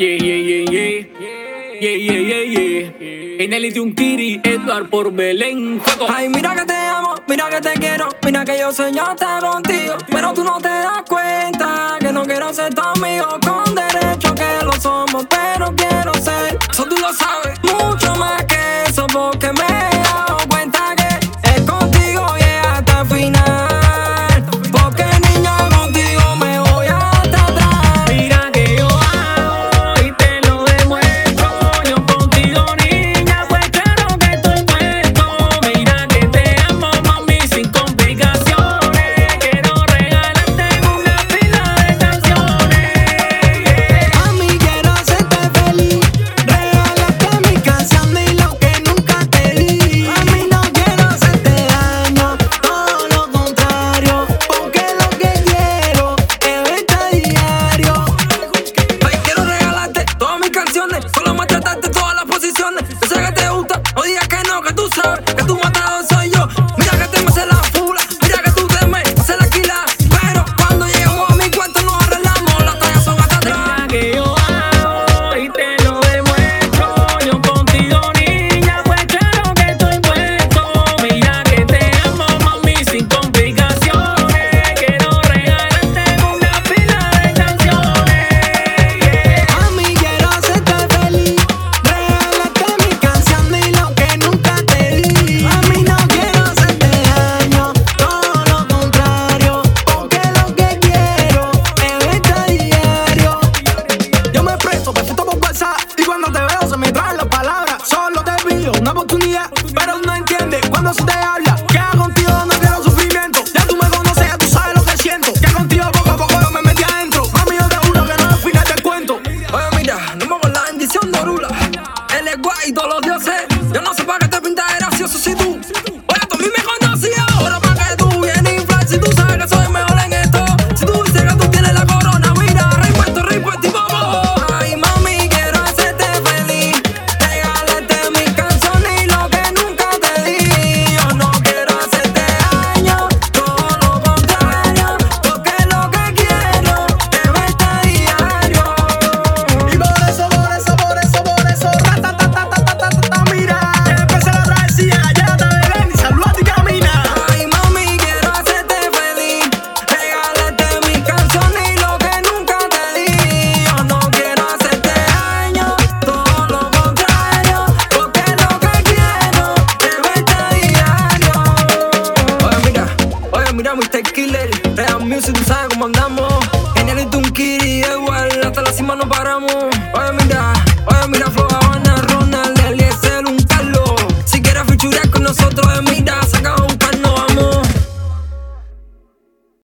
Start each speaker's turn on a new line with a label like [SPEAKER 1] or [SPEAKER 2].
[SPEAKER 1] Yeah, yeah, yeah, yeah. Yeah, yeah, yeah, yeah. En el de un Kiri, Edward por Belén.
[SPEAKER 2] Ay, mira que te amo, mira que te quiero, mira que yo soñaste contigo, pero tú no pero no entiende cuando se te habla. Real Music, tú sabes cómo andamos. Genial y Tunkiri, igual, hasta la cima no paramos.